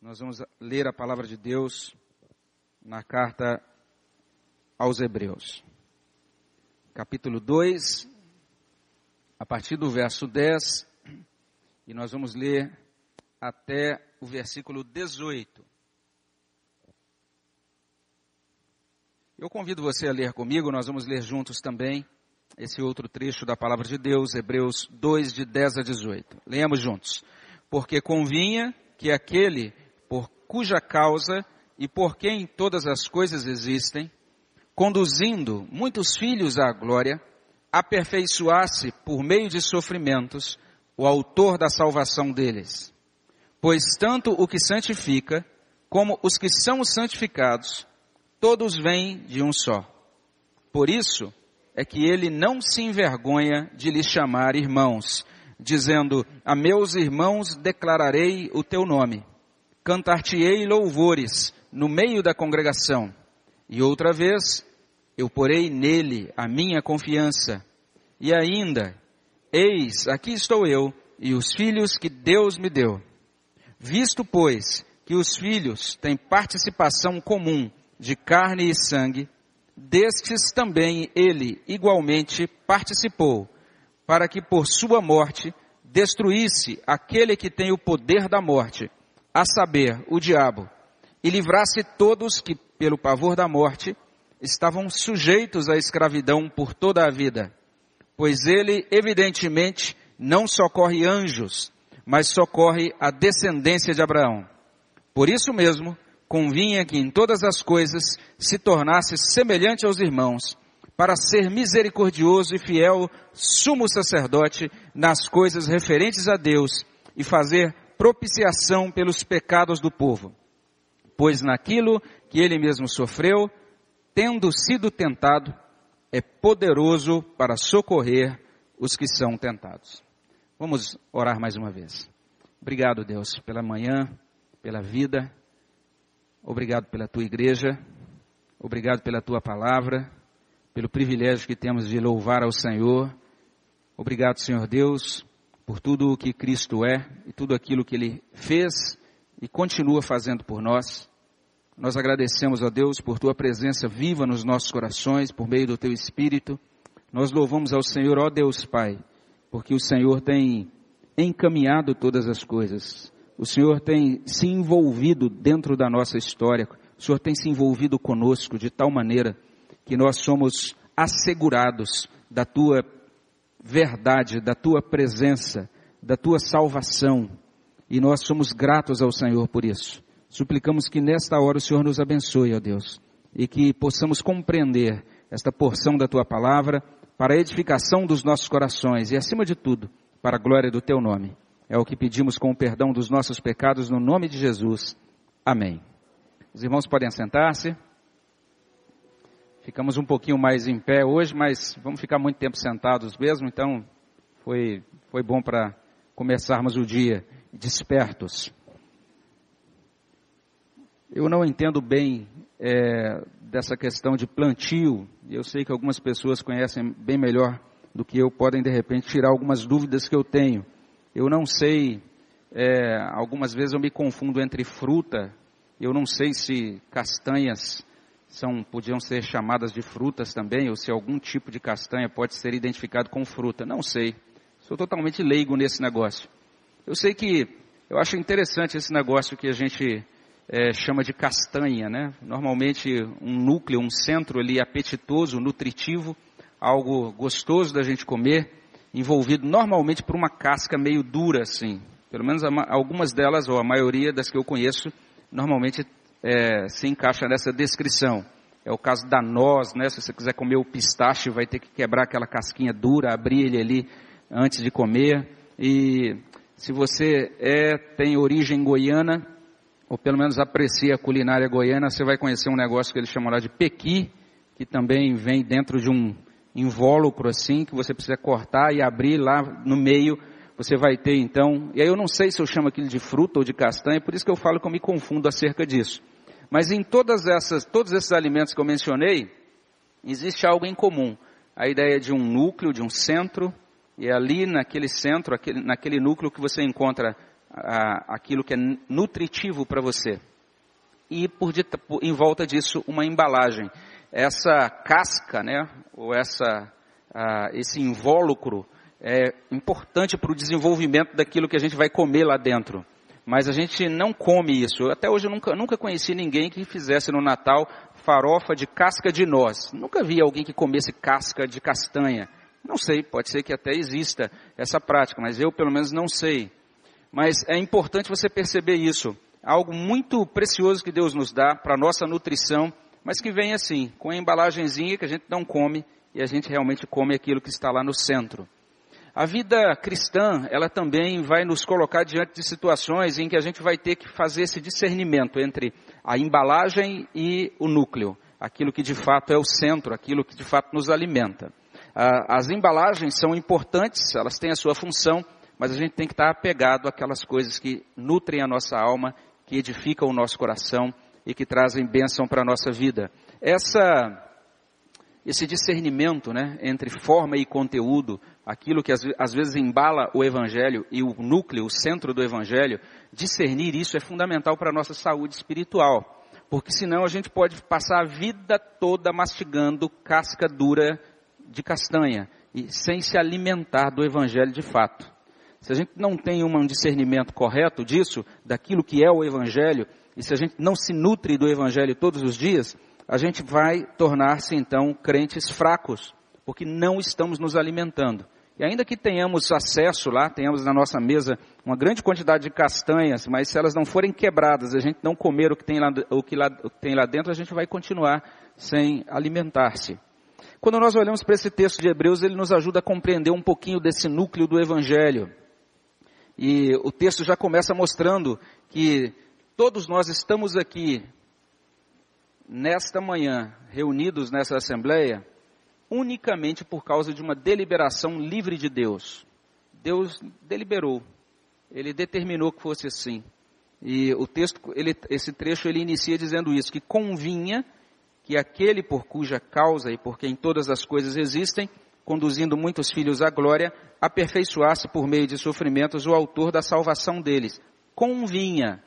Nós vamos ler a palavra de Deus na carta aos Hebreus. Capítulo 2, a partir do verso 10, e nós vamos ler até o versículo 18. Eu convido você a ler comigo, nós vamos ler juntos também esse outro trecho da palavra de Deus, Hebreus 2, de 10 a 18. Leamos juntos. Porque convinha que aquele cuja causa e por quem todas as coisas existem, conduzindo muitos filhos à glória, aperfeiçoasse por meio de sofrimentos o autor da salvação deles. Pois tanto o que santifica, como os que são santificados, todos vêm de um só. Por isso é que ele não se envergonha de lhes chamar irmãos, dizendo: A meus irmãos declararei o teu nome cantar-te-ei louvores no meio da congregação. E outra vez, eu porei nele a minha confiança. E ainda, eis, aqui estou eu e os filhos que Deus me deu. Visto, pois, que os filhos têm participação comum de carne e sangue, destes também ele igualmente participou, para que por sua morte destruísse aquele que tem o poder da morte, a saber, o diabo, e livrasse todos que, pelo pavor da morte, estavam sujeitos à escravidão por toda a vida. Pois ele, evidentemente, não socorre anjos, mas socorre a descendência de Abraão. Por isso mesmo, convinha que em todas as coisas se tornasse semelhante aos irmãos, para ser misericordioso e fiel sumo sacerdote nas coisas referentes a Deus e fazer propiciação pelos pecados do povo. Pois naquilo que ele mesmo sofreu, tendo sido tentado, é poderoso para socorrer os que são tentados. Vamos orar mais uma vez. Obrigado, Deus, pela manhã, pela vida. Obrigado pela tua igreja. Obrigado pela tua palavra, pelo privilégio que temos de louvar ao Senhor. Obrigado, Senhor Deus, por tudo o que Cristo é e tudo aquilo que Ele fez e continua fazendo por nós. Nós agradecemos a Deus por Tua presença viva nos nossos corações, por meio do Teu Espírito. Nós louvamos ao Senhor, ó Deus Pai, porque o Senhor tem encaminhado todas as coisas. O Senhor tem se envolvido dentro da nossa história. O Senhor tem se envolvido conosco de tal maneira que nós somos assegurados da Tua verdade, da tua presença, da tua salvação. E nós somos gratos ao Senhor por isso. Suplicamos que nesta hora o Senhor nos abençoe, ó Deus, e que possamos compreender esta porção da tua palavra para a edificação dos nossos corações e, acima de tudo, para a glória do teu nome. É o que pedimos com o perdão dos nossos pecados no nome de Jesus. Amém. Os irmãos podem sentar-se. Ficamos um pouquinho mais em pé hoje, mas vamos ficar muito tempo sentados mesmo, então foi, foi bom para começarmos o dia despertos. Eu não entendo bem é, dessa questão de plantio, eu sei que algumas pessoas conhecem bem melhor do que eu, podem de repente tirar algumas dúvidas que eu tenho. Eu não sei, é, algumas vezes eu me confundo entre fruta, eu não sei se castanhas são, podiam ser chamadas de frutas também, ou se algum tipo de castanha pode ser identificado com fruta. Não sei. Sou totalmente leigo nesse negócio. Eu sei que eu acho interessante esse negócio que a gente é, chama de castanha, né? Normalmente um núcleo, um centro ali apetitoso, nutritivo, algo gostoso da gente comer, envolvido normalmente por uma casca meio dura assim. Pelo menos algumas delas, ou a maioria das que eu conheço, normalmente é, se encaixa nessa descrição. É o caso da noz, né? Se você quiser comer o pistache, vai ter que quebrar aquela casquinha dura, abrir ele ali antes de comer. E se você é, tem origem goiana, ou pelo menos aprecia a culinária goiana, você vai conhecer um negócio que eles chamam lá de pequi, que também vem dentro de um invólucro assim, que você precisa cortar e abrir lá no meio você vai ter então, e aí eu não sei se eu chamo aquilo de fruta ou de castanha, por isso que eu falo que eu me confundo acerca disso. Mas em todas essas, todos esses alimentos que eu mencionei, existe algo em comum. A ideia de um núcleo, de um centro, e é ali naquele centro, aquele, naquele núcleo que você encontra a, aquilo que é nutritivo para você. E por, por, em volta disso, uma embalagem. Essa casca, né, ou essa, esse invólucro, é importante para o desenvolvimento daquilo que a gente vai comer lá dentro. Mas a gente não come isso. Até hoje eu nunca, nunca conheci ninguém que fizesse no Natal farofa de casca de noz. Nunca vi alguém que comesse casca de castanha. Não sei, pode ser que até exista essa prática, mas eu pelo menos não sei. Mas é importante você perceber isso. Algo muito precioso que Deus nos dá para a nossa nutrição, mas que vem assim, com a embalagenzinha que a gente não come e a gente realmente come aquilo que está lá no centro. A vida cristã, ela também vai nos colocar diante de situações em que a gente vai ter que fazer esse discernimento entre a embalagem e o núcleo, aquilo que de fato é o centro, aquilo que de fato nos alimenta. As embalagens são importantes, elas têm a sua função, mas a gente tem que estar apegado àquelas coisas que nutrem a nossa alma, que edificam o nosso coração e que trazem bênção para a nossa vida. Essa, esse discernimento né, entre forma e conteúdo, aquilo que às, vezes embala o Evangelho e o núcleo, o centro do Evangelho, discernir isso é fundamental para a nossa saúde espiritual. Porque senão a gente pode passar a vida toda mastigando casca dura de castanha e sem se alimentar do Evangelho de fato. Se a gente não tem um discernimento correto disso, daquilo que é o Evangelho, e se a gente não se nutre do Evangelho todos os dias, a gente vai tornar-se então crentes fracos, porque não estamos nos alimentando. E ainda que tenhamos acesso lá, tenhamos na nossa mesa uma grande quantidade de castanhas, mas se elas não forem quebradas, a gente não comer o que tem lá, o que lá, tem lá dentro, a gente vai continuar sem alimentar-se. Quando nós olhamos para esse texto de Hebreus, ele nos ajuda a compreender um pouquinho desse núcleo do Evangelho. E o texto já começa mostrando que todos nós estamos aqui, nesta manhã, reunidos nessa assembleia, unicamente por causa de uma deliberação livre de Deus. Deus deliberou, ele determinou que fosse assim. E o texto, ele, esse trecho, ele inicia dizendo isso, que convinha que aquele por cuja causa e por quem todas as coisas existem, conduzindo muitos filhos à glória, aperfeiçoasse por meio de sofrimentos o autor da salvação deles. Convinha.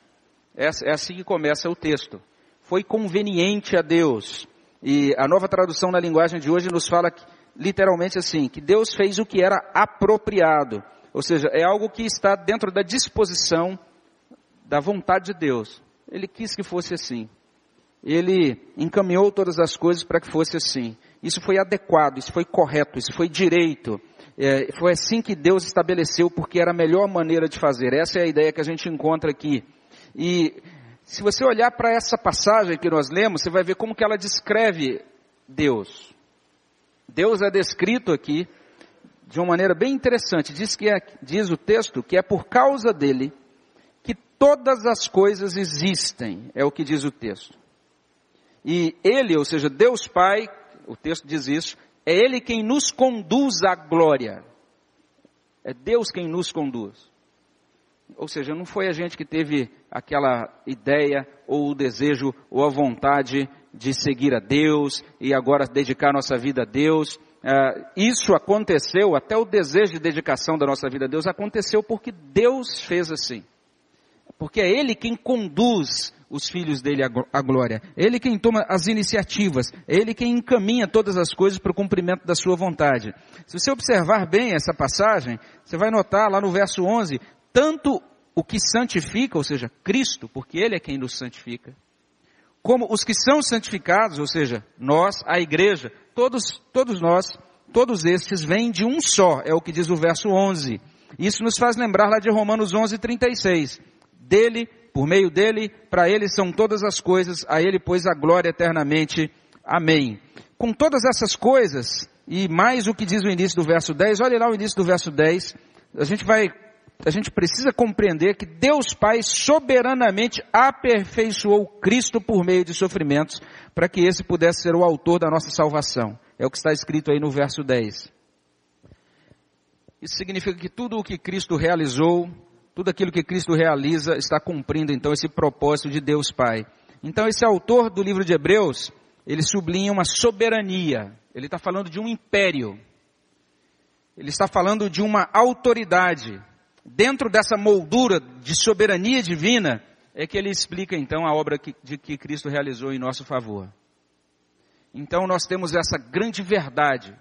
É, é assim que começa o texto. Foi conveniente a Deus e a nova tradução na linguagem de hoje nos fala que, literalmente assim, que Deus fez o que era apropriado. Ou seja, é algo que está dentro da disposição da vontade de Deus. Ele quis que fosse assim. Ele encaminhou todas as coisas para que fosse assim. Isso foi adequado, isso foi correto, isso foi direito. É, foi assim que Deus estabeleceu, porque era a melhor maneira de fazer. Essa é a ideia que a gente encontra aqui. E se você olhar para essa passagem que nós lemos, você vai ver como que ela descreve Deus. Deus é descrito aqui de uma maneira bem interessante. Diz que é, diz o texto que é por causa dele que todas as coisas existem, é o que diz o texto. E ele, ou seja, Deus Pai, o texto diz isso, é ele quem nos conduz à glória. É Deus quem nos conduz. Ou seja, não foi a gente que teve aquela ideia ou o desejo ou a vontade de seguir a Deus e agora dedicar nossa vida a Deus. Uh, isso aconteceu, até o desejo de dedicação da nossa vida a Deus aconteceu porque Deus fez assim. Porque é Ele quem conduz os filhos dele à glória. É Ele quem toma as iniciativas. É Ele quem encaminha todas as coisas para o cumprimento da sua vontade. Se você observar bem essa passagem, você vai notar lá no verso 11, tanto o que santifica, ou seja, Cristo, porque Ele é quem nos santifica, como os que são santificados, ou seja, nós, a igreja, todos, todos nós, todos estes vêm de um só, é o que diz o verso 11. Isso nos faz lembrar lá de Romanos 11, 36. Dele, por meio dele, para ele são todas as coisas, a ele pois a glória eternamente. Amém. Com todas essas coisas, e mais o que diz o início do verso 10, olhe lá o início do verso 10, a gente vai a gente precisa compreender que Deus Pai soberanamente aperfeiçoou Cristo por meio de sofrimentos, para que esse pudesse ser o autor da nossa salvação. É o que está escrito aí no verso 10. Isso significa que tudo o que Cristo realizou, tudo aquilo que Cristo realiza, está cumprindo então esse propósito de Deus Pai. Então esse autor do livro de Hebreus, ele sublinha uma soberania. Ele está falando de um império. Ele está falando de uma autoridade dentro dessa moldura de soberania divina, é que ele explica então a obra que, de que Cristo realizou em nosso favor. Então nós temos essa grande verdade.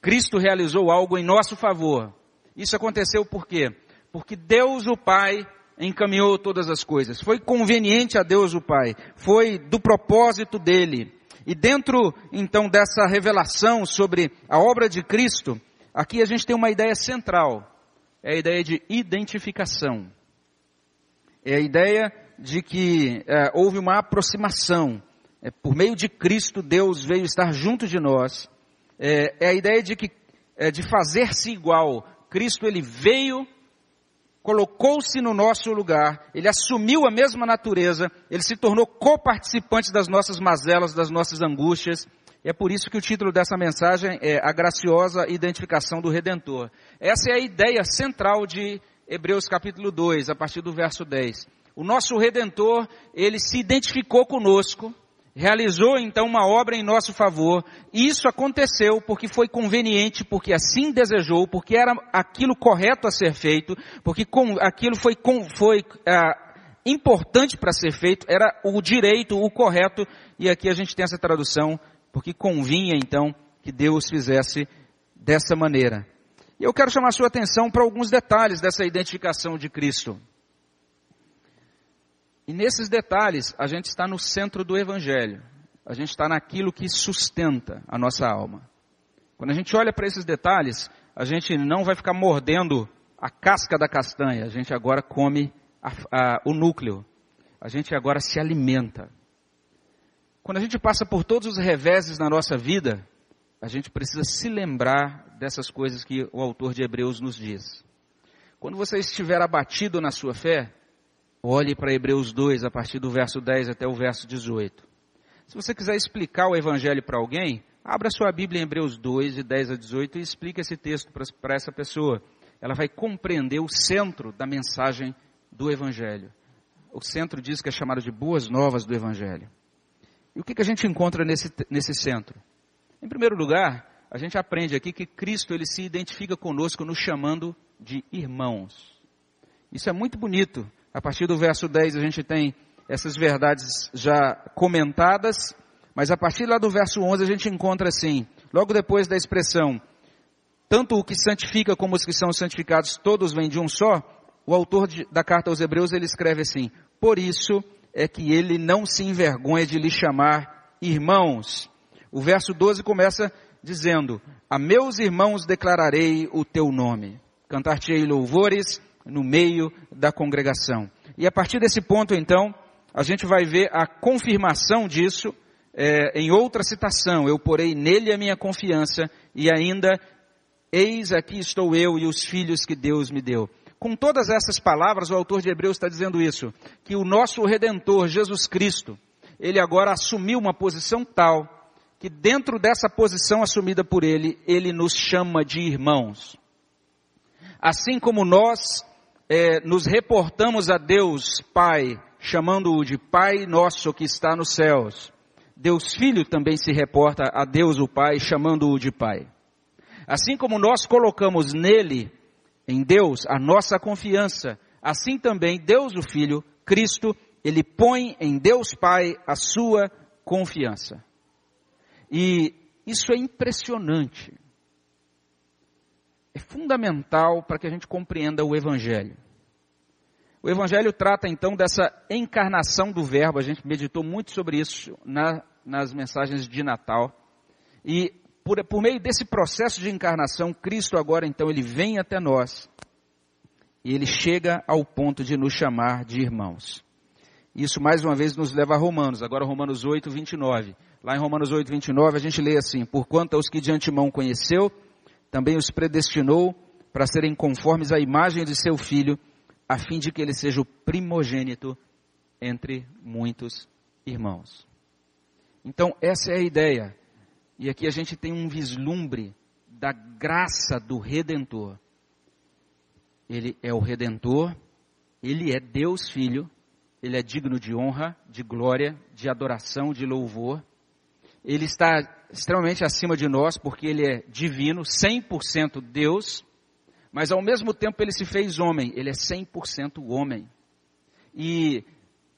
Cristo realizou algo em nosso favor. Isso aconteceu por quê? Porque Deus o Pai encaminhou todas as coisas. Foi conveniente a Deus o Pai. Foi do propósito dele. E dentro então dessa revelação sobre a obra de Cristo, aqui a gente tem uma ideia central. É a ideia de identificação. É a ideia de que é, houve uma aproximação. É, por meio de Cristo, Deus veio estar junto de nós. É, é a ideia de que é, de fazer-se igual. Cristo ele veio, colocou-se no nosso lugar, ele assumiu a mesma natureza, ele se tornou coparticipante das nossas mazelas, das nossas angústias. É por isso que o título dessa mensagem é A Graciosa Identificação do Redentor. Essa é a ideia central de Hebreus capítulo 2, a partir do verso 10. O nosso Redentor, ele se identificou conosco, realizou então uma obra em nosso favor, e isso aconteceu porque foi conveniente, porque assim desejou, porque era aquilo correto a ser feito, porque com, aquilo foi, com, foi ah, importante para ser feito, era o direito, o correto, e aqui a gente tem essa tradução, porque convinha então que Deus fizesse dessa maneira. E eu quero chamar sua atenção para alguns detalhes dessa identificação de Cristo. E nesses detalhes, a gente está no centro do Evangelho. A gente está naquilo que sustenta a nossa alma. Quando a gente olha para esses detalhes, a gente não vai ficar mordendo a casca da castanha, a gente agora come a, a, o núcleo. A gente agora se alimenta. Quando a gente passa por todos os reveses na nossa vida, a gente precisa se lembrar dessas coisas que o autor de Hebreus nos diz. Quando você estiver abatido na sua fé, Olhe para Hebreus 2, a partir do verso 10 até o verso 18. Se você quiser explicar o Evangelho para alguém, abra sua Bíblia em Hebreus 2, de 10 a 18, e explique esse texto para essa pessoa. Ela vai compreender o centro da mensagem do Evangelho. O centro diz que é chamado de boas novas do Evangelho. E o que, que a gente encontra nesse, nesse centro? Em primeiro lugar, a gente aprende aqui que Cristo ele se identifica conosco nos chamando de irmãos. Isso é muito bonito, a partir do verso 10 a gente tem essas verdades já comentadas, mas a partir lá do verso 11 a gente encontra assim, logo depois da expressão, tanto o que santifica como os que são santificados, todos vêm de um só, o autor de, da carta aos Hebreus ele escreve assim, por isso é que ele não se envergonha de lhe chamar irmãos. O verso 12 começa dizendo, a meus irmãos declararei o teu nome, cantar-te-ei louvores, no meio da congregação. E a partir desse ponto, então, a gente vai ver a confirmação disso é, em outra citação. Eu porei nele a minha confiança e ainda, eis aqui estou eu e os filhos que Deus me deu. Com todas essas palavras, o autor de Hebreus está dizendo isso, que o nosso Redentor, Jesus Cristo, ele agora assumiu uma posição tal, que dentro dessa posição assumida por ele, ele nos chama de irmãos. Assim como nós é, nos reportamos a Deus Pai, chamando-o de Pai nosso que está nos céus. Deus Filho também se reporta a Deus o Pai, chamando-o de Pai. Assim como nós colocamos nele, em Deus, a nossa confiança, assim também Deus o Filho, Cristo, ele põe em Deus Pai a sua confiança. E isso é impressionante é fundamental para que a gente compreenda o Evangelho. O Evangelho trata então dessa encarnação do Verbo, a gente meditou muito sobre isso na, nas mensagens de Natal. E por, por meio desse processo de encarnação, Cristo agora então ele vem até nós e ele chega ao ponto de nos chamar de irmãos. Isso mais uma vez nos leva a Romanos, agora Romanos 8, 29. Lá em Romanos 8, 29 a gente lê assim, porquanto aos que de antemão conheceu, também os predestinou para serem conformes à imagem de seu filho, a fim de que ele seja o primogênito entre muitos irmãos. Então, essa é a ideia. E aqui a gente tem um vislumbre da graça do Redentor. Ele é o Redentor, ele é Deus Filho, ele é digno de honra, de glória, de adoração, de louvor. Ele está extremamente acima de nós, porque ele é divino, 100% Deus, Mas ao mesmo tempo ele se fez homem, ele é 100% homem. E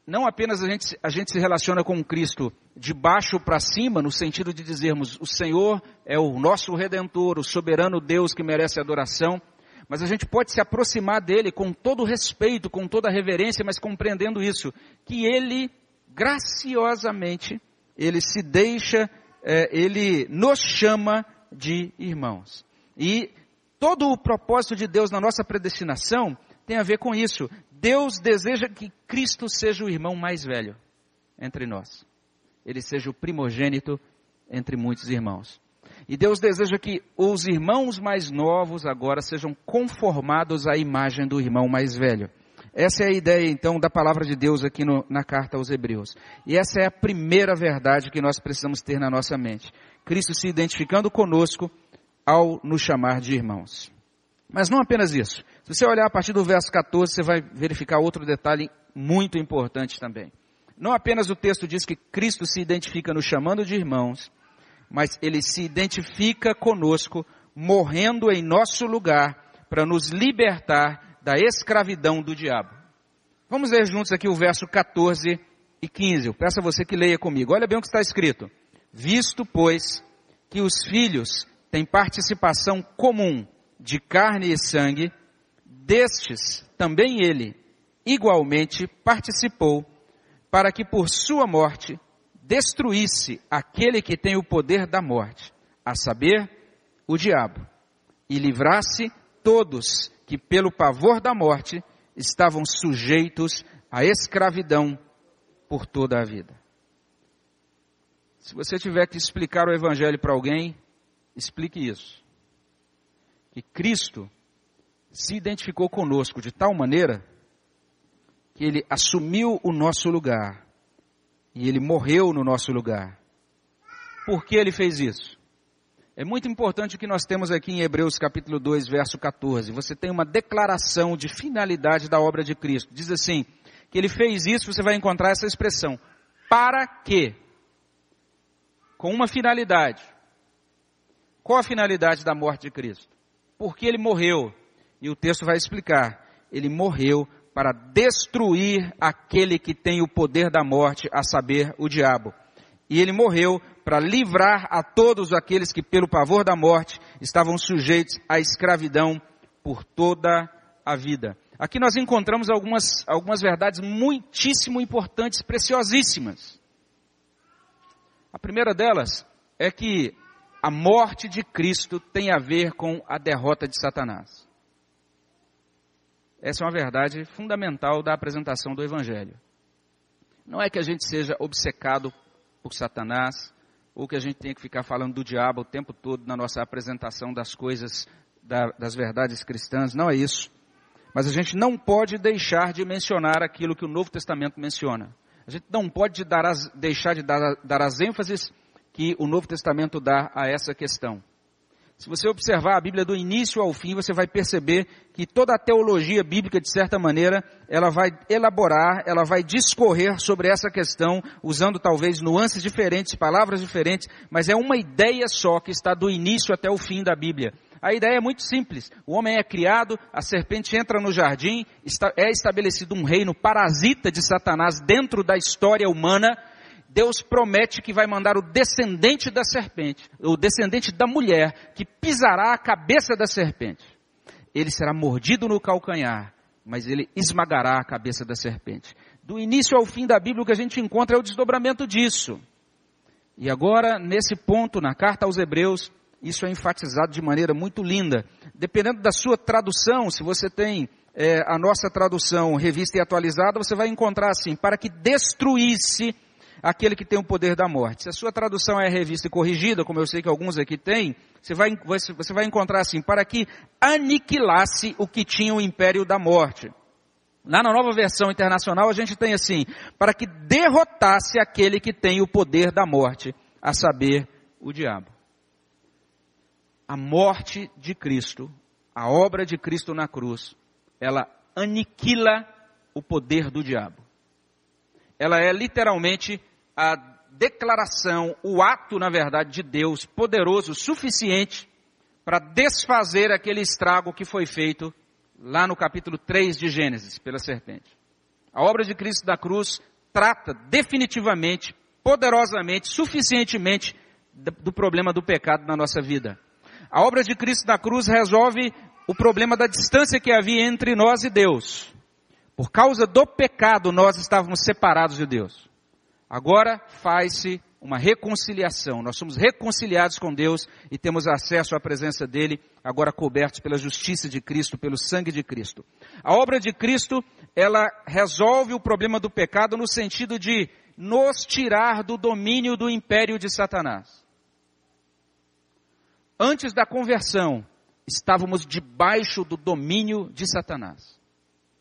não apenas a gente, a gente se relaciona com Cristo de baixo para cima, no sentido de dizermos o Senhor é o nosso redentor, o soberano Deus que merece adoração, mas a gente pode se aproximar dele com todo respeito, com toda reverência, mas compreendendo isso, que ele graciosamente, ele se deixa, é, ele nos chama de irmãos. E todo o propósito de Deus na nossa predestinação tem a ver com isso. Deus deseja que Cristo seja o irmão mais velho entre nós. Ele seja o primogênito entre muitos irmãos. E Deus deseja que os irmãos mais novos agora sejam conformados à imagem do irmão mais velho. Essa é a ideia, então, da palavra de Deus aqui no, na carta aos Hebreus. E essa é a primeira verdade que nós precisamos ter na nossa mente. Cristo se identificando conosco ao nos chamar de irmãos. Mas não apenas isso. Se você olhar a partir do verso 14, você vai verificar outro detalhe muito importante também. Não apenas o texto diz que Cristo se identifica nos chamando de irmãos, mas ele se identifica conosco, morrendo em nosso lugar, para nos libertar da escravidão do diabo. Vamos ler juntos aqui o verso 14 e 15. Eu peço a você que leia comigo. Olha bem o que está escrito. Visto, pois, que os filhos têm participação comum de carne e sangue, destes também ele, igualmente, participou, para que por sua morte destruísse aquele que tem o poder da morte, a saber, o diabo, e livrasse todos que, pelo pavor da morte, estavam sujeitos à escravidão por toda a vida. Se você tiver que explicar o Evangelho para alguém, explique isso. Que Cristo se identificou conosco de tal maneira que ele assumiu o nosso lugar e ele morreu no nosso lugar. Por que ele fez isso? É muito importante que nós temos aqui em Hebreus capítulo 2, verso 14. Você tem uma declaração de finalidade da obra de Cristo. Diz assim, que ele fez isso, você vai encontrar essa expressão. Para quê? Com uma finalidade. Qual a finalidade da morte de Cristo? Porque ele morreu. E o texto vai explicar. Ele morreu para destruir aquele que tem o poder da morte, a saber, o diabo. E ele morreu para livrar a todos aqueles que, pelo pavor da morte, estavam sujeitos à escravidão por toda a vida. Aqui nós encontramos algumas, algumas verdades muitíssimo importantes, preciosíssimas. A primeira delas é que a morte de Cristo tem a ver com a derrota de Satanás. Essa é uma verdade fundamental da apresentação do Evangelho. Não é que a gente seja obcecado por Satanás, ou que a gente tenha que ficar falando do diabo o tempo todo na nossa apresentação das coisas, da, das verdades cristãs, não é isso. Mas a gente não pode deixar de mencionar aquilo que o Novo Testamento menciona. A gente não pode dar as, deixar de dar, dar as ênfases que o Novo Testamento dá a essa questão. Se você observar a Bíblia do início ao fim, você vai perceber que toda a teologia bíblica, de certa maneira, ela vai elaborar, ela vai discorrer sobre essa questão, usando talvez nuances diferentes, palavras diferentes, mas é uma ideia só que está do início até o fim da Bíblia. A ideia é muito simples. O homem é criado, a serpente entra no jardim, é estabelecido um reino parasita de Satanás dentro da história humana, Deus promete que vai mandar o descendente da serpente, o descendente da mulher, que pisará a cabeça da serpente. Ele será mordido no calcanhar, mas ele esmagará a cabeça da serpente. Do início ao fim da Bíblia, o que a gente encontra é o desdobramento disso. E agora, nesse ponto, na carta aos Hebreus, isso é enfatizado de maneira muito linda. Dependendo da sua tradução, se você tem é, a nossa tradução revista e atualizada, você vai encontrar assim: para que destruísse aquele que tem o poder da morte. Se a sua tradução é revista e corrigida, como eu sei que alguns aqui têm, você vai, você vai encontrar assim, para que aniquilasse o que tinha o império da morte. Lá na nova versão internacional a gente tem assim, para que derrotasse aquele que tem o poder da morte, a saber, o diabo. A morte de Cristo, a obra de Cristo na cruz, ela aniquila o poder do diabo. Ela é literalmente a declaração, o ato, na verdade, de Deus poderoso, suficiente para desfazer aquele estrago que foi feito lá no capítulo 3 de Gênesis pela serpente. A obra de Cristo da cruz trata definitivamente, poderosamente, suficientemente do problema do pecado na nossa vida. A obra de Cristo da cruz resolve o problema da distância que havia entre nós e Deus. Por causa do pecado, nós estávamos separados de Deus. Agora faz-se uma reconciliação. Nós somos reconciliados com Deus e temos acesso à presença dele, agora cobertos pela justiça de Cristo, pelo sangue de Cristo. A obra de Cristo, ela resolve o problema do pecado no sentido de nos tirar do domínio do império de Satanás. Antes da conversão, estávamos debaixo do domínio de Satanás.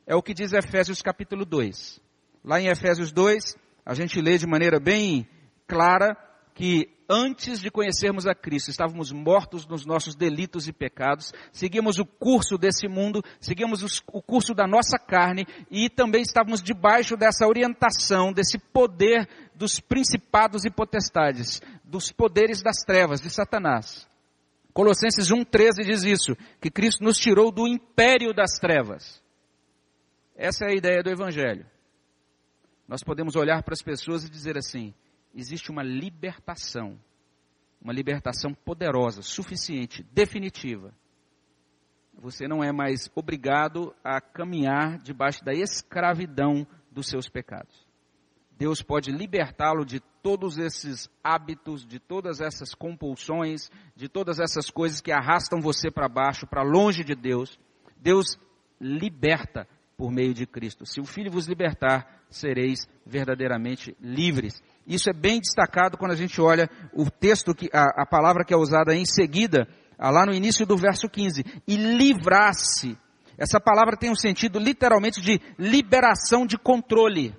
É o que diz Efésios capítulo 2. Lá em Efésios 2, a gente lê de maneira bem clara que antes de conhecermos a Cristo, estávamos mortos nos nossos delitos e pecados, seguíamos o curso desse mundo, seguíamos o curso da nossa carne e também estávamos debaixo dessa orientação, desse poder dos principados e potestades, dos poderes das trevas, de Satanás. Colossenses 1,13 diz isso, que Cristo nos tirou do império das trevas. Essa é a ideia do Evangelho. Nós podemos olhar para as pessoas e dizer assim: existe uma libertação, uma libertação poderosa, suficiente, definitiva. Você não é mais obrigado a caminhar debaixo da escravidão dos seus pecados. Deus pode libertá-lo de todos esses hábitos, de todas essas compulsões, de todas essas coisas que arrastam você para baixo, para longe de Deus. Deus liberta por meio de Cristo. Se o Filho vos libertar, sereis verdadeiramente livres. Isso é bem destacado quando a gente olha o texto, que, a, a palavra que é usada em seguida, ah, lá no início do verso 15. E livrar-se. Essa palavra tem um sentido literalmente de liberação de controle.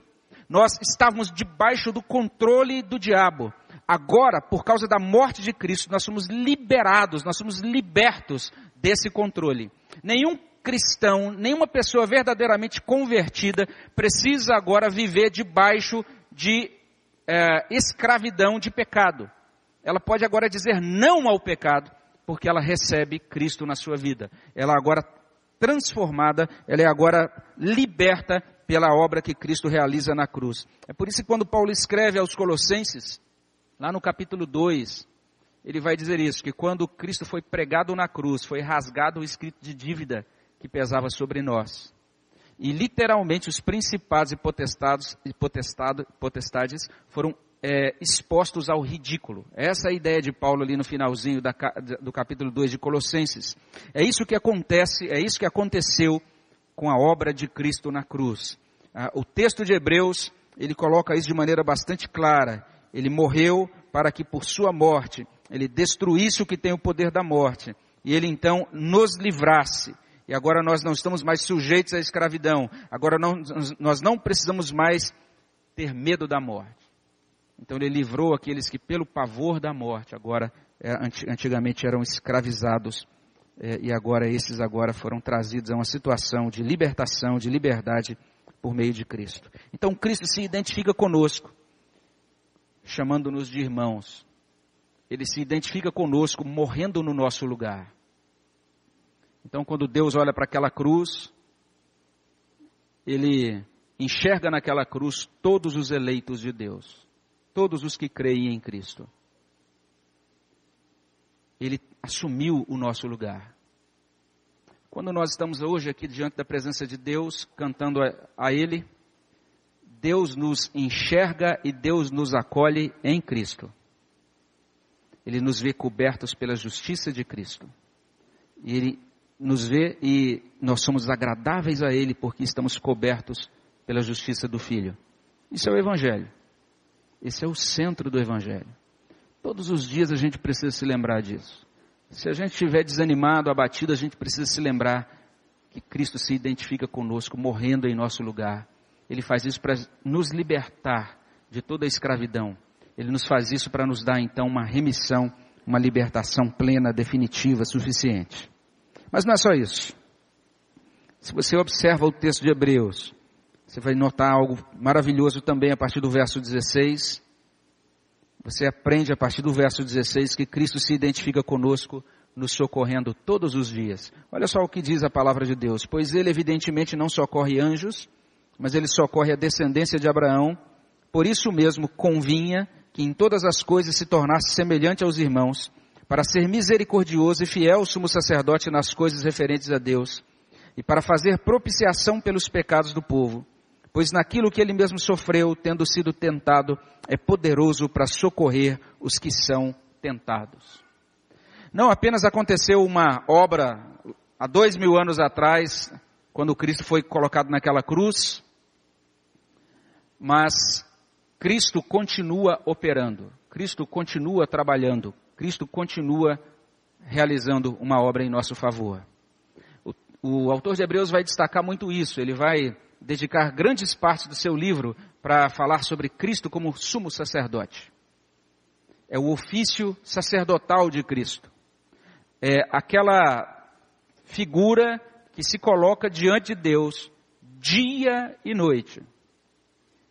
Nós estávamos debaixo do controle do diabo. Agora, por causa da morte de Cristo, nós somos liberados, nós somos libertos desse controle. Nenhum cristão, nenhuma pessoa verdadeiramente convertida precisa agora viver debaixo de é, escravidão de pecado. Ela pode agora dizer não ao pecado, porque ela recebe Cristo na sua vida. Ela agora transformada, ela é agora liberta pela obra que Cristo realiza na cruz. É por isso que quando Paulo escreve aos Colossenses, lá no capítulo 2, ele vai dizer isso, que quando Cristo foi pregado na cruz, foi rasgado o escrito de dívida que pesava sobre nós. E literalmente os principados e potestados e potestado, potestades foram é, expostos ao ridículo. Essa é a ideia de Paulo ali no finalzinho da, do capítulo 2 de Colossenses. É isso que acontece, é isso que aconteceu com a obra de Cristo na cruz. Ah, o texto de Hebreus, ele coloca isso de maneira bastante clara. Ele morreu para que por sua morte ele destruísse o que tem o poder da morte e ele então nos livrasse e agora nós não estamos mais sujeitos à escravidão. Agora não, nós não precisamos mais ter medo da morte. Então ele livrou aqueles que pelo pavor da morte agora é, antigamente eram escravizados é, e agora esses agora foram trazidos a uma situação de libertação, de liberdade por meio de Cristo. Então Cristo se identifica conosco, chamando-nos de irmãos. Ele se identifica conosco, morrendo no nosso lugar. Então, quando Deus olha para aquela cruz, ele enxerga naquela cruz todos os eleitos de Deus, todos os que creem em Cristo. Ele assumiu o nosso lugar. Quando nós estamos hoje aqui diante da presença de Deus, cantando a, Ele, Deus nos enxerga e Deus nos acolhe em Cristo. Ele nos vê cobertos pela justiça de Cristo. E Ele nos vê e nós somos agradáveis a Ele porque estamos cobertos pela justiça do Filho. Isso é o Evangelho. Esse é o centro do Evangelho. Todos os dias a gente precisa se lembrar disso. Se a gente estiver desanimado, abatido, a gente precisa se lembrar que Cristo se identifica conosco, morrendo em nosso lugar. Ele faz isso para nos libertar de toda a escravidão. Ele nos faz isso para nos dar então uma remissão, uma libertação plena, definitiva, suficiente. Mas não é só isso. Se você observa o texto de Hebreus, você vai notar algo maravilhoso também a partir do verso 16. Você aprende a partir do verso 16 que Cristo se identifica conosco nos socorrendo todos os dias. Olha só o que diz a palavra de Deus. Pois ele evidentemente não socorre anjos, mas ele socorre a descendência de Abraão. Por isso mesmo convinha que em todas as coisas se tornasse semelhante aos irmãos, para ser misericordioso e fiel sumo sacerdote nas coisas referentes a Deus, e para fazer propiciação pelos pecados do povo. Pois naquilo que ele mesmo sofreu, tendo sido tentado, é poderoso para socorrer os que são tentados. Não apenas aconteceu uma obra há dois mil anos atrás, quando Cristo foi colocado naquela cruz, mas Cristo continua operando, Cristo continua trabalhando, Cristo continua realizando uma obra em nosso favor. O, o autor de Hebreus vai destacar muito isso, ele vai dedicar grandes partes do seu livro para falar sobre Cristo como sumo sacerdote. É o ofício sacerdotal de Cristo é aquela figura que se coloca diante de Deus dia e noite.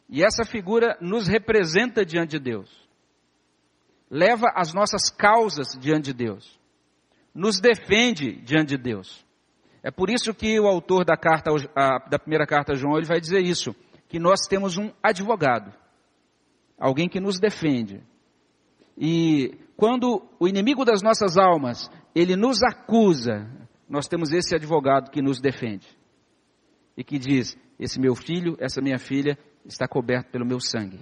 E essa figura nos representa diante de Deus. Leva as nossas causas diante de Deus. Nos defende diante de Deus. É por isso que o autor da carta, da primeira carta a João, ele vai dizer isso, que nós temos um advogado, alguém que nos defende. E quando o inimigo das nossas almas, ele nos acusa, nós temos esse advogado que nos defende. E que diz: esse meu filho, essa minha filha está coberto pelo meu sangue.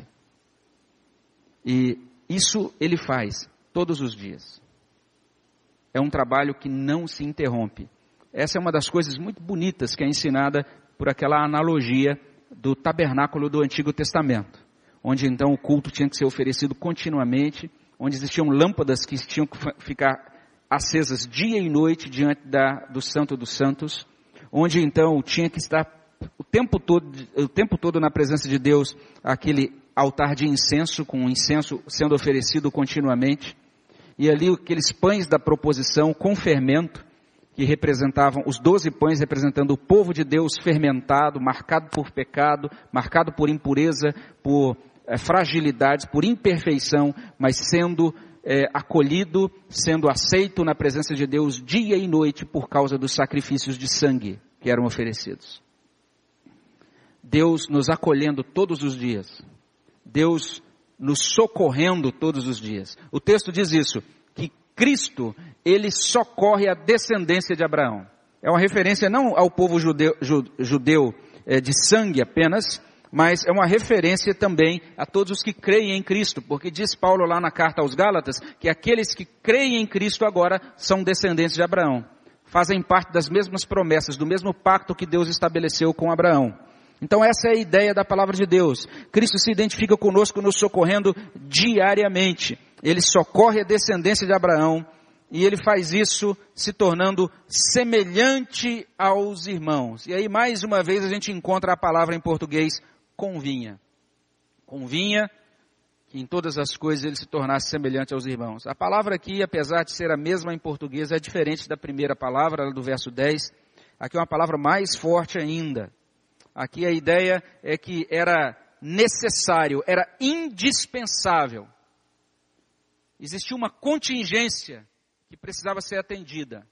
E isso ele faz todos os dias. É um trabalho que não se interrompe. Essa é uma das coisas muito bonitas que é ensinada por aquela analogia do tabernáculo do Antigo Testamento, onde então o culto tinha que ser oferecido continuamente onde existiam lâmpadas que tinham que ficar acesas dia e noite diante da, do Santo dos Santos, onde então tinha que estar o tempo todo, o tempo todo na presença de Deus, aquele altar de incenso, com o incenso sendo oferecido continuamente, e ali aqueles pães da proposição com fermento, que representavam, os doze pães representando o povo de Deus fermentado, marcado por pecado, marcado por impureza, por é, fragilidades, por imperfeição, mas sendo é, acolhido, sendo aceito na presença de Deus dia e noite por causa dos sacrifícios de sangue que eram oferecidos. Deus nos acolhendo todos os dias. Deus nos socorrendo todos os dias. O texto diz isso, que Cristo, ele socorre a descendência de Abraão. É uma referência não ao povo judeu, judeu é, de sangue apenas, mas é uma referência também a todos os que creem em Cristo, porque diz Paulo lá na carta aos Gálatas que aqueles que creem em Cristo agora são descendentes de Abraão, fazem parte das mesmas promessas, do mesmo pacto que Deus estabeleceu com Abraão. Então essa é a ideia da palavra de Deus. Cristo se identifica conosco nos socorrendo diariamente. Ele socorre a descendência de Abraão e ele faz isso se tornando semelhante aos irmãos. E aí mais uma vez a gente encontra a palavra em português convinha. Convinha que em todas as coisas ele se tornasse semelhante aos irmãos. A palavra aqui, apesar de ser a mesma em português, é diferente da primeira palavra, do verso 10. Aqui é uma palavra mais forte ainda. Aqui a ideia é que era necessário, era indispensável. Existia uma contingência que precisava ser atendida.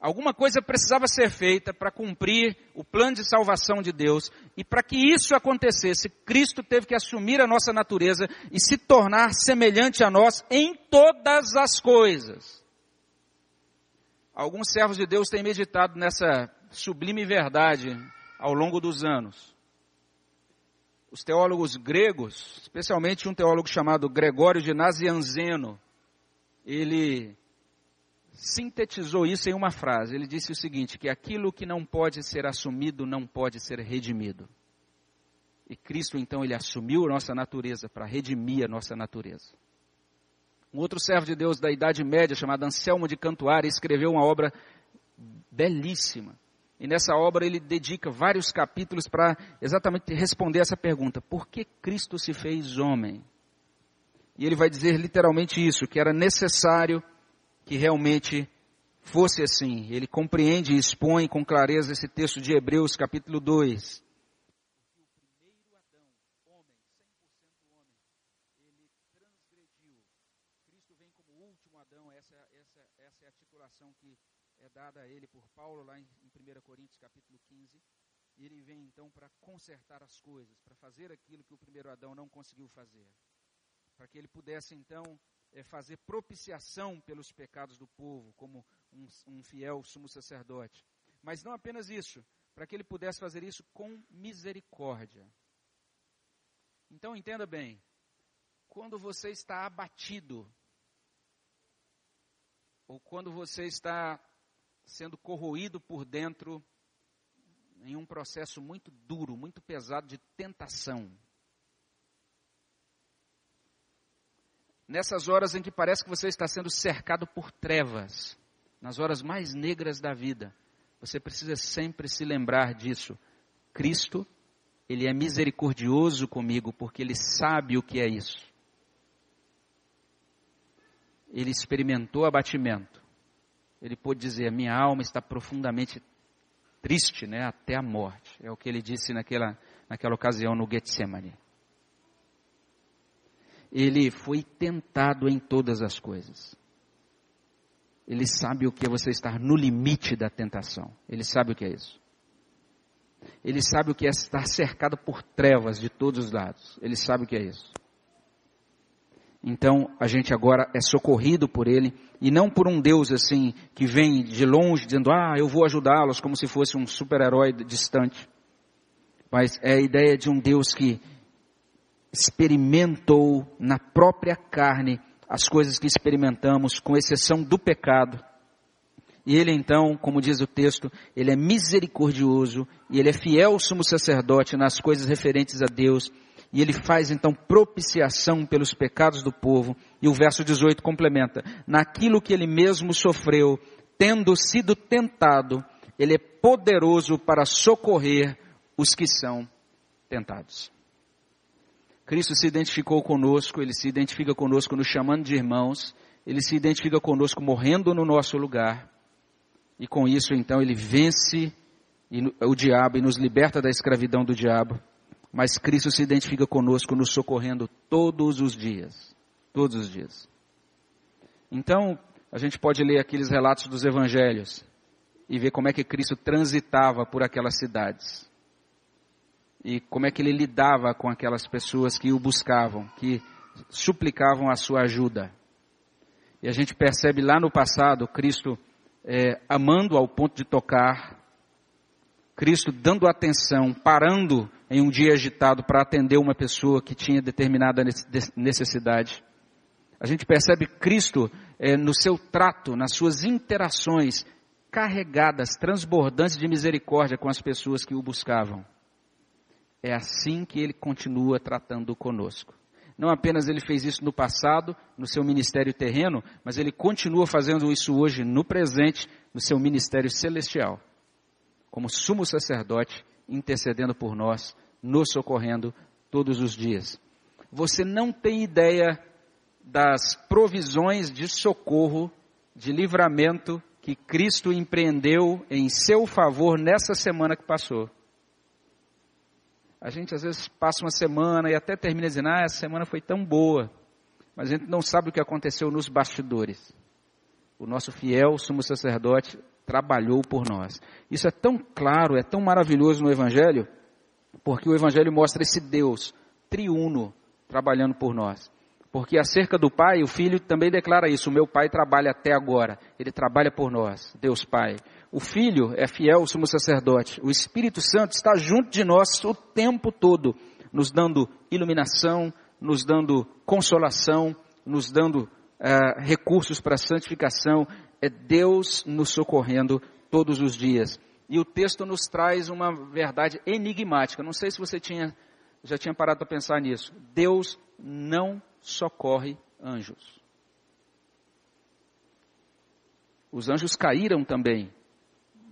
Alguma coisa precisava ser feita para cumprir o plano de salvação de Deus. E para que isso acontecesse, Cristo teve que assumir a nossa natureza e se tornar semelhante a nós em todas as coisas. Alguns servos de Deus têm meditado nessa sublime verdade ao longo dos anos. Os teólogos gregos, especialmente um teólogo chamado Gregório de Nazianzeno, ele sintetizou isso em uma frase. Ele disse o seguinte: que aquilo que não pode ser assumido não pode ser redimido. E Cristo então ele assumiu a nossa natureza para redimir a nossa natureza. Um outro servo de Deus da Idade Média, chamado Anselmo de Cantuária, escreveu uma obra belíssima. E nessa obra ele dedica vários capítulos para exatamente responder essa pergunta: por que Cristo se fez homem? E ele vai dizer literalmente isso, que era necessário que realmente fosse assim. Ele compreende e expõe com clareza esse texto de Hebreus, capítulo 2. último Adão, essa, essa, essa é a articulação que é dada a ele por Paulo lá em, em 1 Coríntios capítulo 15. E ele vem então para consertar as coisas, para fazer aquilo que o primeiro Adão não conseguiu fazer. Para que ele pudesse então é, fazer propiciação pelos pecados do povo, como um, um fiel sumo sacerdote. Mas não apenas isso, para que ele pudesse fazer isso com misericórdia. Então entenda bem, quando você está abatido, ou quando você está sendo corroído por dentro em um processo muito duro, muito pesado de tentação. Nessas horas em que parece que você está sendo cercado por trevas, nas horas mais negras da vida, você precisa sempre se lembrar disso. Cristo, Ele é misericordioso comigo porque Ele sabe o que é isso. Ele experimentou abatimento. Ele pôde dizer: Minha alma está profundamente triste, né, até a morte. É o que ele disse naquela, naquela ocasião no Getsemane. Ele foi tentado em todas as coisas. Ele sabe o que é você estar no limite da tentação. Ele sabe o que é isso. Ele sabe o que é estar cercado por trevas de todos os lados. Ele sabe o que é isso. Então a gente agora é socorrido por Ele e não por um Deus assim que vem de longe dizendo, ah, eu vou ajudá-los como se fosse um super-herói distante. Mas é a ideia de um Deus que experimentou na própria carne as coisas que experimentamos, com exceção do pecado. E ele então, como diz o texto, ele é misericordioso e ele é fiel sumo sacerdote nas coisas referentes a Deus. E ele faz então propiciação pelos pecados do povo. E o verso 18 complementa: naquilo que ele mesmo sofreu, tendo sido tentado, ele é poderoso para socorrer os que são tentados. Cristo se identificou conosco, ele se identifica conosco nos chamando de irmãos, ele se identifica conosco morrendo no nosso lugar, e com isso então ele vence o diabo e nos liberta da escravidão do diabo, mas Cristo se identifica conosco nos socorrendo todos os dias, todos os dias. Então, a gente pode ler aqueles relatos dos evangelhos e ver como é que Cristo transitava por aquelas cidades e como é que ele lidava com aquelas pessoas que o buscavam, que suplicavam a sua ajuda. E a gente percebe lá no passado Cristo é, amando ao ponto de tocar, Cristo dando atenção, parando em um dia agitado para atender uma pessoa que tinha determinada necessidade. A gente percebe Cristo é, no seu trato, nas suas interações carregadas, transbordantes de misericórdia com as pessoas que o buscavam. É assim que ele continua tratando conosco. Não apenas ele fez isso no passado, no seu ministério terreno, mas ele continua fazendo isso hoje no presente, no seu ministério celestial. Como sumo sacerdote, intercedendo por nós, nos socorrendo todos os dias. Você não tem ideia das provisões de socorro, de livramento que Cristo empreendeu em seu favor nessa semana que passou. A gente às vezes passa uma semana e até termina dizendo, ah, essa semana foi tão boa. Mas a gente não sabe o que aconteceu nos bastidores. O nosso fiel sumo sacerdote trabalhou por nós. Isso é tão claro, é tão maravilhoso no Evangelho, porque o Evangelho mostra esse Deus triuno trabalhando por nós. Porque acerca do Pai, o Filho também declara isso: o meu Pai trabalha até agora, ele trabalha por nós, Deus Pai. O Filho é fiel, sumo sacerdote. O Espírito Santo está junto de nós o tempo todo, nos dando iluminação, nos dando consolação, nos dando uh, recursos para santificação. É Deus nos socorrendo todos os dias. E o texto nos traz uma verdade enigmática. Não sei se você tinha, já tinha parado para pensar nisso. Deus não socorre anjos. Os anjos caíram também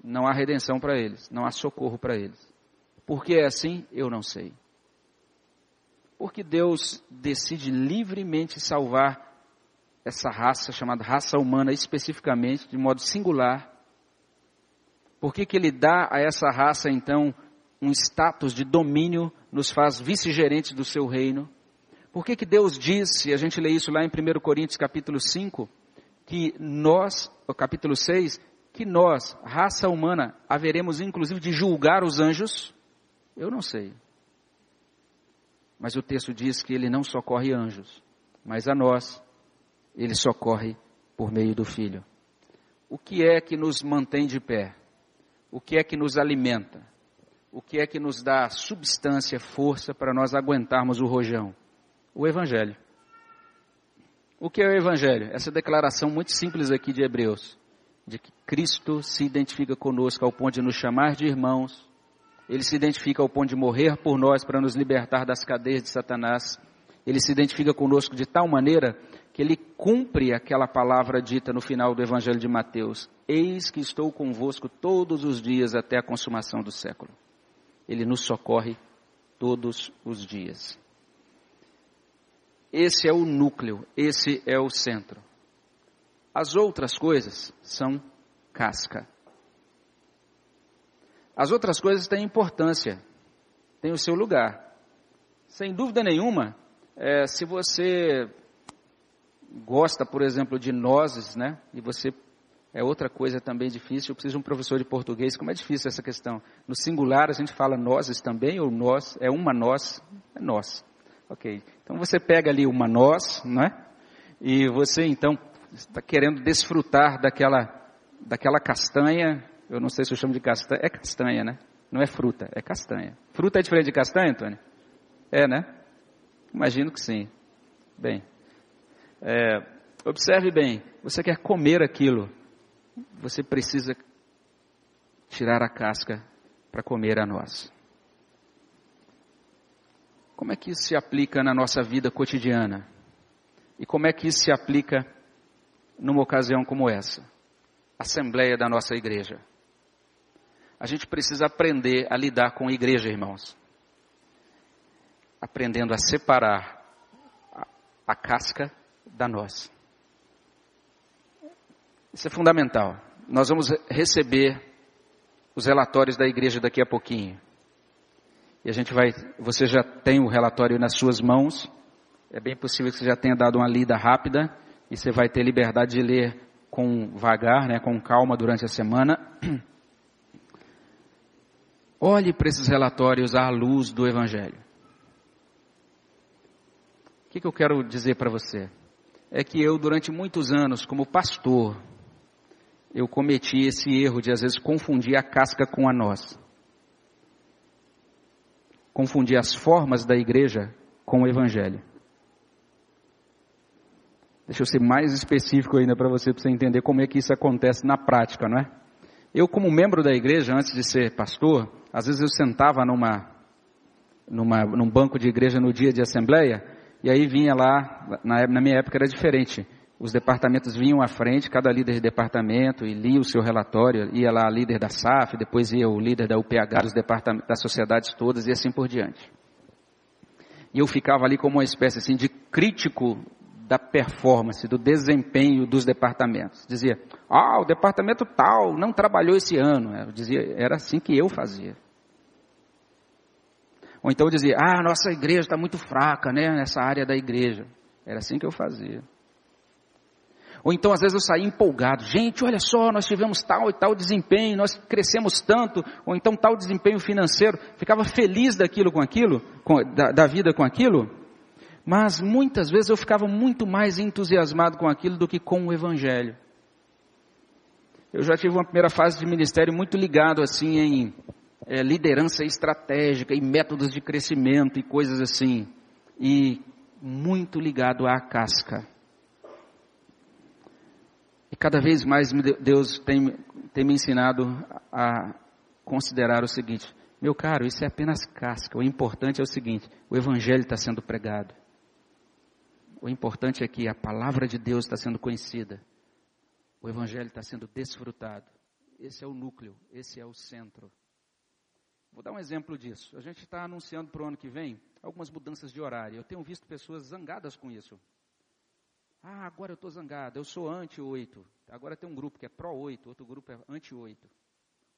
não há redenção para eles, não há socorro para eles. Por que é assim? Eu não sei. Porque Deus decide livremente salvar essa raça, chamada raça humana especificamente, de modo singular. Por que, que Ele dá a essa raça, então, um status de domínio, nos faz vice-gerentes do seu reino? Por que, que Deus diz, e a gente lê isso lá em 1 Coríntios capítulo 5, que nós, capítulo 6, que nós, raça humana, haveremos inclusive de julgar os anjos? Eu não sei. Mas o texto diz que ele não socorre anjos, mas a nós, ele socorre por meio do Filho. O que é que nos mantém de pé? O que é que nos alimenta? O que é que nos dá substância, força para nós aguentarmos o rojão? O Evangelho. O que é o Evangelho? Essa declaração muito simples aqui de Hebreus, de que Cristo se identifica conosco ao ponto de nos chamar de irmãos, ele se identifica ao ponto de morrer por nós para nos libertar das cadeias de Satanás, ele se identifica conosco de tal maneira que ele cumpre aquela palavra dita no final do Evangelho de Mateus: Eis que estou convosco todos os dias até a consumação do século. Ele nos socorre todos os dias. Esse é o núcleo, esse é o centro. As outras coisas são casca. As outras coisas têm importância, têm o seu lugar. Sem dúvida nenhuma, é, se você gosta, por exemplo, de nozes, né? E você é outra coisa também difícil. Eu preciso de um professor de português. Como é difícil essa questão? No singular a gente fala nozes também ou nós? É uma nós? É nós. Ok. Então você pega ali uma noz, né? E você então está querendo desfrutar daquela, daquela castanha. Eu não sei se eu chamo de castanha. É castanha, né? Não é fruta, é castanha. Fruta é diferente de castanha, Antônio? É, né? Imagino que sim. Bem, é, observe bem. Você quer comer aquilo, você precisa tirar a casca para comer a nós. Como é que isso se aplica na nossa vida cotidiana? E como é que isso se aplica numa ocasião como essa? Assembleia da nossa igreja. A gente precisa aprender a lidar com a igreja, irmãos. Aprendendo a separar a, a casca da nossa. Isso é fundamental. Nós vamos receber os relatórios da igreja daqui a pouquinho. E a gente vai, você já tem o relatório nas suas mãos. É bem possível que você já tenha dado uma lida rápida e você vai ter liberdade de ler com vagar, né, com calma durante a semana. Olhe para esses relatórios à luz do Evangelho. O que, que eu quero dizer para você? É que eu, durante muitos anos, como pastor, eu cometi esse erro de às vezes confundir a casca com a noz confundir as formas da igreja com o evangelho. Deixa eu ser mais específico ainda para você, para você entender como é que isso acontece na prática, não é? Eu, como membro da igreja, antes de ser pastor, às vezes eu sentava numa, numa, num banco de igreja no dia de assembleia, e aí vinha lá, na, na minha época era diferente, os departamentos vinham à frente, cada líder de departamento, e lia o seu relatório, ia lá a líder da SAF, depois ia o líder da UPH, dos departamentos, das sociedades todas, e assim por diante. E eu ficava ali como uma espécie assim de crítico da performance, do desempenho dos departamentos. Dizia, ah, o departamento tal não trabalhou esse ano. Eu dizia, era assim que eu fazia. Ou então dizia, ah, nossa igreja está muito fraca, né, nessa área da igreja. Era assim que eu fazia. Ou então, às vezes, eu saí empolgado. Gente, olha só, nós tivemos tal e tal desempenho, nós crescemos tanto, ou então tal desempenho financeiro. Ficava feliz daquilo com aquilo, com, da, da vida com aquilo. Mas muitas vezes eu ficava muito mais entusiasmado com aquilo do que com o Evangelho. Eu já tive uma primeira fase de ministério muito ligado assim em é, liderança estratégica e métodos de crescimento e coisas assim. E muito ligado à casca cada vez mais Deus tem, tem me ensinado a considerar o seguinte: meu caro, isso é apenas casca. O importante é o seguinte: o Evangelho está sendo pregado. O importante é que a palavra de Deus está sendo conhecida. O Evangelho está sendo desfrutado. Esse é o núcleo, esse é o centro. Vou dar um exemplo disso. A gente está anunciando para o ano que vem algumas mudanças de horário. Eu tenho visto pessoas zangadas com isso. Ah, agora eu estou zangado, eu sou anti-8. Agora tem um grupo que é pró-8, outro grupo é anti-8.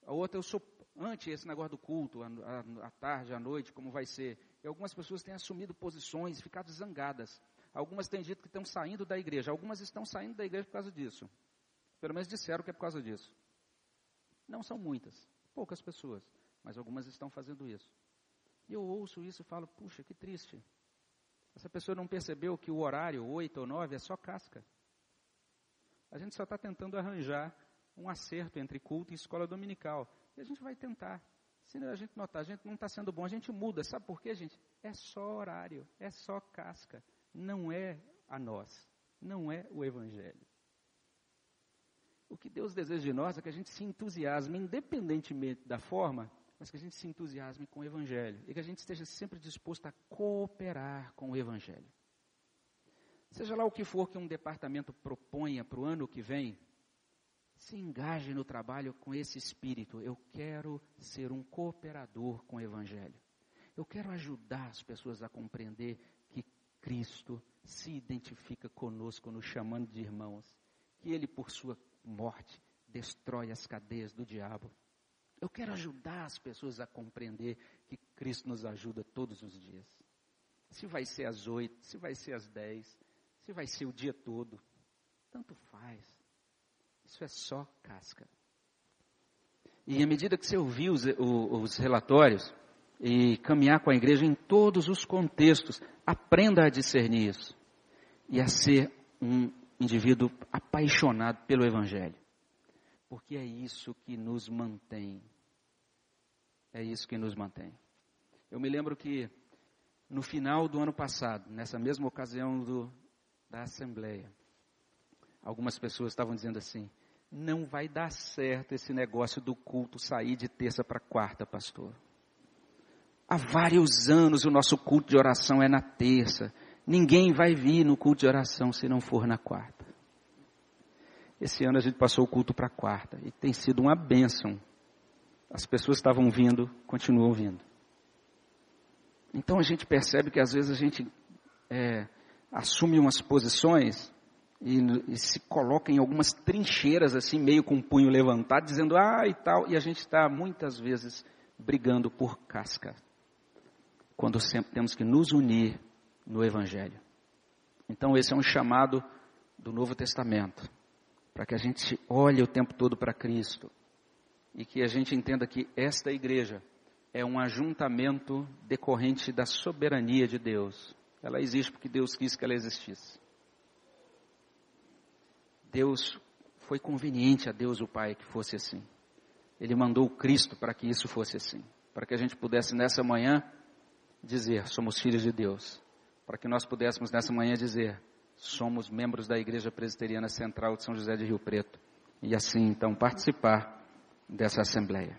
A outra, eu sou anti esse negócio do culto, à tarde, à noite, como vai ser. E algumas pessoas têm assumido posições, ficado zangadas. Algumas têm dito que estão saindo da igreja. Algumas estão saindo da igreja por causa disso. Pelo menos disseram que é por causa disso. Não são muitas, poucas pessoas, mas algumas estão fazendo isso. E eu ouço isso e falo, puxa, que triste. Essa pessoa não percebeu que o horário, oito ou nove, é só casca. A gente só está tentando arranjar um acerto entre culto e escola dominical. E a gente vai tentar. Se a gente notar, a gente não está sendo bom, a gente muda. Sabe por quê, gente? É só horário, é só casca. Não é a nós, não é o Evangelho. O que Deus deseja de nós é que a gente se entusiasme, independentemente da forma, mas que a gente se entusiasme com o Evangelho e que a gente esteja sempre disposto a cooperar com o Evangelho. Seja lá o que for que um departamento proponha para o ano que vem, se engaje no trabalho com esse espírito. Eu quero ser um cooperador com o Evangelho. Eu quero ajudar as pessoas a compreender que Cristo se identifica conosco, nos chamando de irmãos, que Ele, por sua morte, destrói as cadeias do diabo eu quero ajudar as pessoas a compreender que Cristo nos ajuda todos os dias. Se vai ser às oito, se vai ser às dez, se vai ser o dia todo, tanto faz. Isso é só casca. E à medida que você ouvir os, os relatórios e caminhar com a igreja em todos os contextos, aprenda a discernir isso e a ser um indivíduo apaixonado pelo Evangelho. Porque é isso que nos mantém é isso que nos mantém. Eu me lembro que no final do ano passado, nessa mesma ocasião do, da Assembleia, algumas pessoas estavam dizendo assim: não vai dar certo esse negócio do culto sair de terça para quarta, pastor. Há vários anos o nosso culto de oração é na terça. Ninguém vai vir no culto de oração se não for na quarta. Esse ano a gente passou o culto para quarta e tem sido uma bênção as pessoas estavam vindo, continuam vindo. Então a gente percebe que às vezes a gente é, assume umas posições e, e, se coloca em algumas trincheiras assim, meio com o punho levantado, dizendo ah e tal, e a gente está muitas vezes brigando por casca, quando sempre temos que nos unir no Evangelho. Então esse é um chamado do Novo Testamento, para que a gente olhe o tempo todo para Cristo, e que a gente entenda que esta igreja é um ajuntamento decorrente da soberania de Deus. Ela existe porque Deus quis que ela existisse. Deus foi conveniente a Deus o Pai que fosse assim. Ele mandou o Cristo para que isso fosse assim, para que a gente pudesse nessa manhã dizer somos filhos de Deus, para que nós pudéssemos nessa manhã dizer somos membros da Igreja Presbiteriana Central de São José de Rio Preto e assim então participar dessa Assembleia.